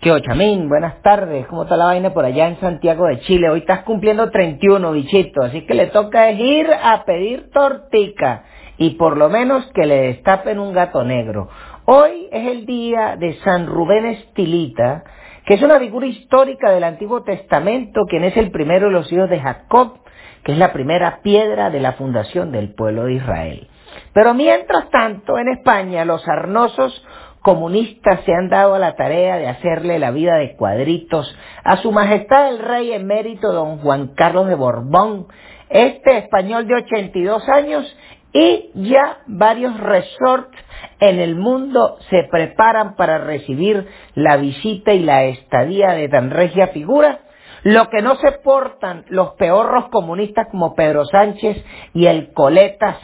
¿Qué Ochamín? Buenas tardes. ¿Cómo está la vaina por allá en Santiago de Chile? Hoy estás cumpliendo 31, bichito. Así que le toca ir a pedir tortica. Y por lo menos que le destapen un gato negro. Hoy es el día de San Rubén Estilita, que es una figura histórica del Antiguo Testamento, quien es el primero de los hijos de Jacob, que es la primera piedra de la fundación del pueblo de Israel. Pero mientras tanto, en España, los arnosos comunistas se han dado a la tarea de hacerle la vida de cuadritos a su majestad el rey emérito don Juan Carlos de Borbón, este español de 82 años, y ya varios resorts en el mundo se preparan para recibir la visita y la estadía de tan regia figura, lo que no se portan los peorros comunistas como Pedro Sánchez y el coletas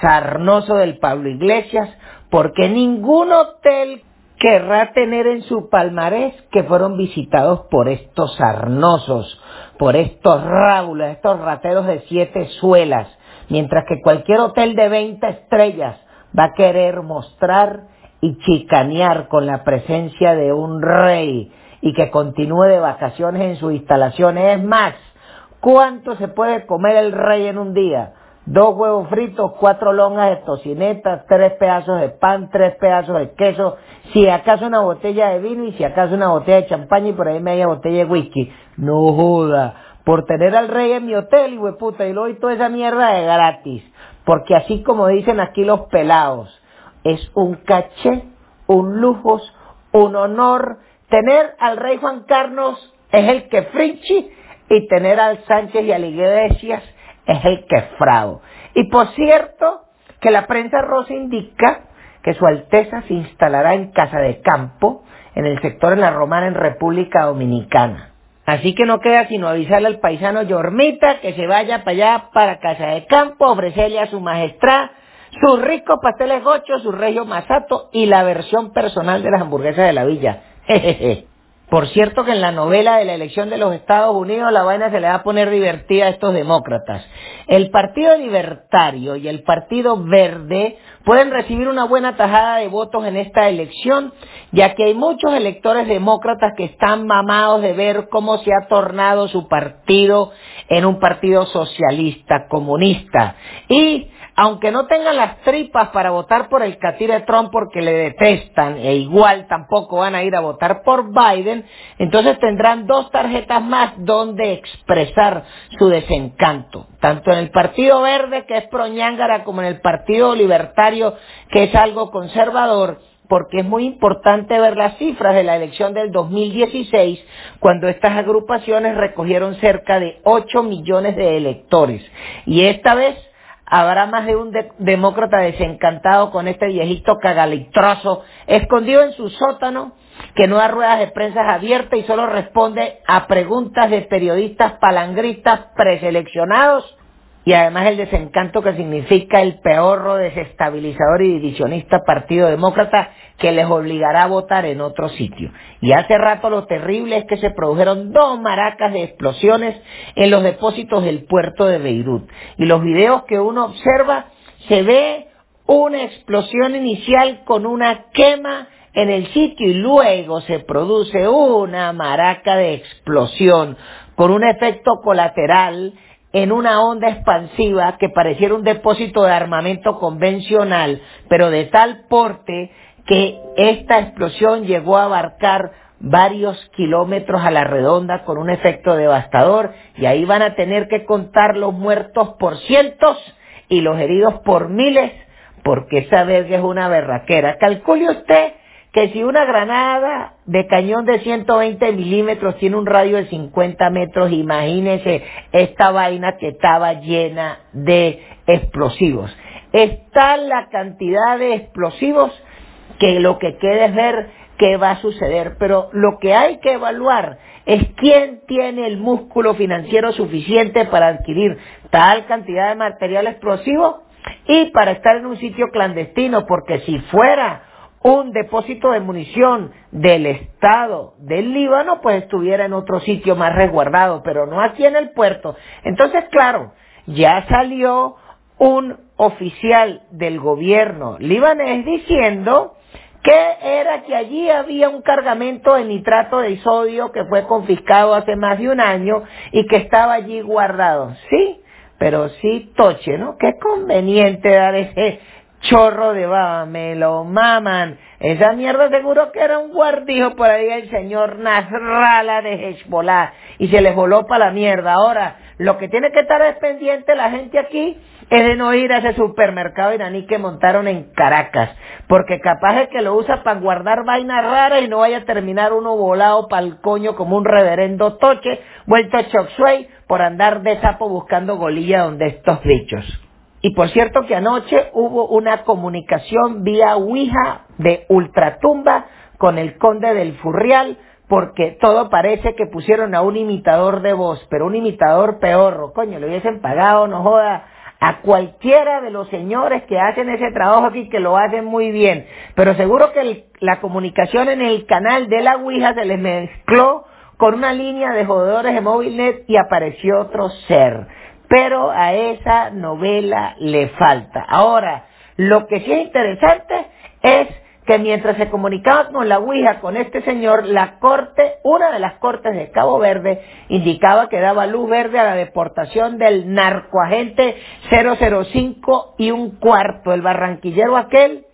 sarnoso del Pablo Iglesias, porque ningún hotel querrá tener en su palmarés que fueron visitados por estos sarnosos, por estos rábulas, estos rateros de siete suelas, mientras que cualquier hotel de 20 estrellas va a querer mostrar y chicanear con la presencia de un rey y que continúe de vacaciones en sus instalaciones. Es más, ¿cuánto se puede comer el rey en un día? Dos huevos fritos, cuatro longas de tocineta, tres pedazos de pan, tres pedazos de queso, si acaso una botella de vino y si acaso una botella de champaña y por ahí media botella de whisky. No joda, por tener al rey en mi hotel, y puta, y lo doy toda esa mierda de gratis. Porque así como dicen aquí los pelados, es un caché, un lujo, un honor. Tener al rey Juan Carlos es el que frichi y tener al Sánchez y al Iglesias es el que fraude. Y por cierto, que la prensa rosa indica que Su Alteza se instalará en Casa de Campo, en el sector de la Romana, en República Dominicana. Así que no queda sino avisarle al paisano Yormita que se vaya para allá, para Casa de Campo, ofrecerle a su majestad sus ricos pasteles gochos, su regio masato y la versión personal de las hamburguesas de la villa. Jejeje. Por cierto que en la novela de la elección de los Estados Unidos la vaina se le va a poner divertida a estos demócratas. El Partido Libertario y el Partido Verde pueden recibir una buena tajada de votos en esta elección, ya que hay muchos electores demócratas que están mamados de ver cómo se ha tornado su partido en un partido socialista, comunista. Y aunque no tengan las tripas para votar por el catire Trump porque le detestan e igual tampoco van a ir a votar por Biden, entonces tendrán dos tarjetas más donde expresar su desencanto, tanto en el Partido Verde que es proñángara como en el Partido Libertario que es algo conservador, porque es muy importante ver las cifras de la elección del 2016, cuando estas agrupaciones recogieron cerca de 8 millones de electores. Y esta vez habrá más de un demócrata desencantado con este viejito cagalitroso, escondido en su sótano, que no da ruedas de prensa abiertas y solo responde a preguntas de periodistas palangristas preseleccionados y además el desencanto que significa el peorro desestabilizador y divisionista Partido Demócrata que les obligará a votar en otro sitio. Y hace rato lo terrible es que se produjeron dos maracas de explosiones en los depósitos del puerto de Beirut. Y los videos que uno observa se ve una explosión inicial con una quema en el sitio y luego se produce una maraca de explosión con un efecto colateral en una onda expansiva que pareciera un depósito de armamento convencional, pero de tal porte que esta explosión llegó a abarcar varios kilómetros a la redonda con un efecto devastador y ahí van a tener que contar los muertos por cientos y los heridos por miles porque esa verga es una berraquera. Calcule usted que si una granada de cañón de 120 milímetros tiene un radio de 50 metros, imagínese esta vaina que estaba llena de explosivos. Está la cantidad de explosivos que lo que queda es ver qué va a suceder, pero lo que hay que evaluar es quién tiene el músculo financiero suficiente para adquirir tal cantidad de material explosivo y para estar en un sitio clandestino, porque si fuera un depósito de munición del Estado del Líbano, pues estuviera en otro sitio más resguardado, pero no aquí en el puerto. Entonces, claro, ya salió un oficial del gobierno libanés diciendo que era que allí había un cargamento de nitrato de sodio que fue confiscado hace más de un año y que estaba allí guardado. Sí, pero sí toche, ¿no? Qué conveniente dar ese chorro de baba, me lo maman. Esa mierda seguro que era un guardijo por ahí el señor Nasrallah de Hezbollah y se les voló para la mierda. Ahora, lo que tiene que estar es pendiente la gente aquí es de no ir a ese supermercado iraní que montaron en Caracas, porque capaz es que lo usa para guardar vainas raras y no vaya a terminar uno volado pa'l coño como un reverendo toche, vuelto choxuey por andar de sapo buscando golilla donde estos bichos. Y por cierto que anoche hubo una comunicación vía Ouija de ultratumba con el conde del Furrial, porque todo parece que pusieron a un imitador de voz, pero un imitador peor, coño, le hubiesen pagado, no joda, a cualquiera de los señores que hacen ese trabajo aquí, que lo hacen muy bien. Pero seguro que la comunicación en el canal de la Ouija se les mezcló con una línea de jodedores de MobileNet y apareció otro ser. Pero a esa novela le falta. Ahora, lo que sí es interesante es que mientras se comunicaba con la Ouija, con este señor, la corte, una de las cortes de Cabo Verde, indicaba que daba luz verde a la deportación del narcoagente 005 y un cuarto, el barranquillero aquel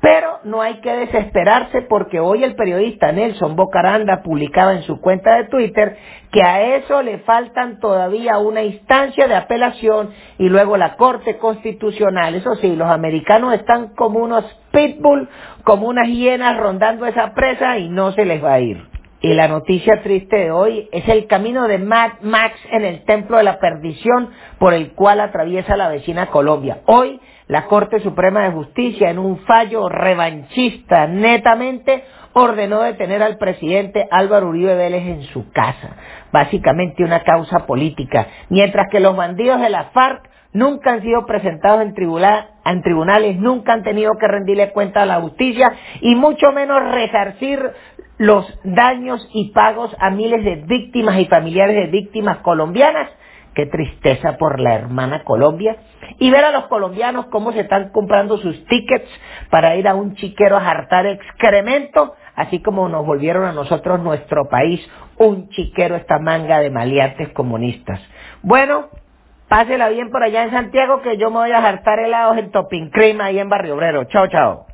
pero no hay que desesperarse porque hoy el periodista Nelson Bocaranda publicaba en su cuenta de Twitter que a eso le faltan todavía una instancia de apelación y luego la Corte Constitucional. Eso sí, los americanos están como unos pitbull, como unas hienas rondando esa presa y no se les va a ir. Y la noticia triste de hoy es el camino de Mad Max en el templo de la perdición por el cual atraviesa la vecina Colombia. Hoy la Corte Suprema de Justicia, en un fallo revanchista netamente, ordenó detener al presidente Álvaro Uribe Vélez en su casa. Básicamente una causa política. Mientras que los bandidos de la FARC nunca han sido presentados en, en tribunales, nunca han tenido que rendirle cuenta a la justicia y mucho menos resarcir los daños y pagos a miles de víctimas y familiares de víctimas colombianas qué tristeza por la hermana Colombia, y ver a los colombianos cómo se están comprando sus tickets para ir a un chiquero a jartar excremento, así como nos volvieron a nosotros nuestro país un chiquero esta manga de maleantes comunistas. Bueno, pásela bien por allá en Santiago que yo me voy a jartar helados en Topping Cream ahí en Barrio Obrero. Chao, chao.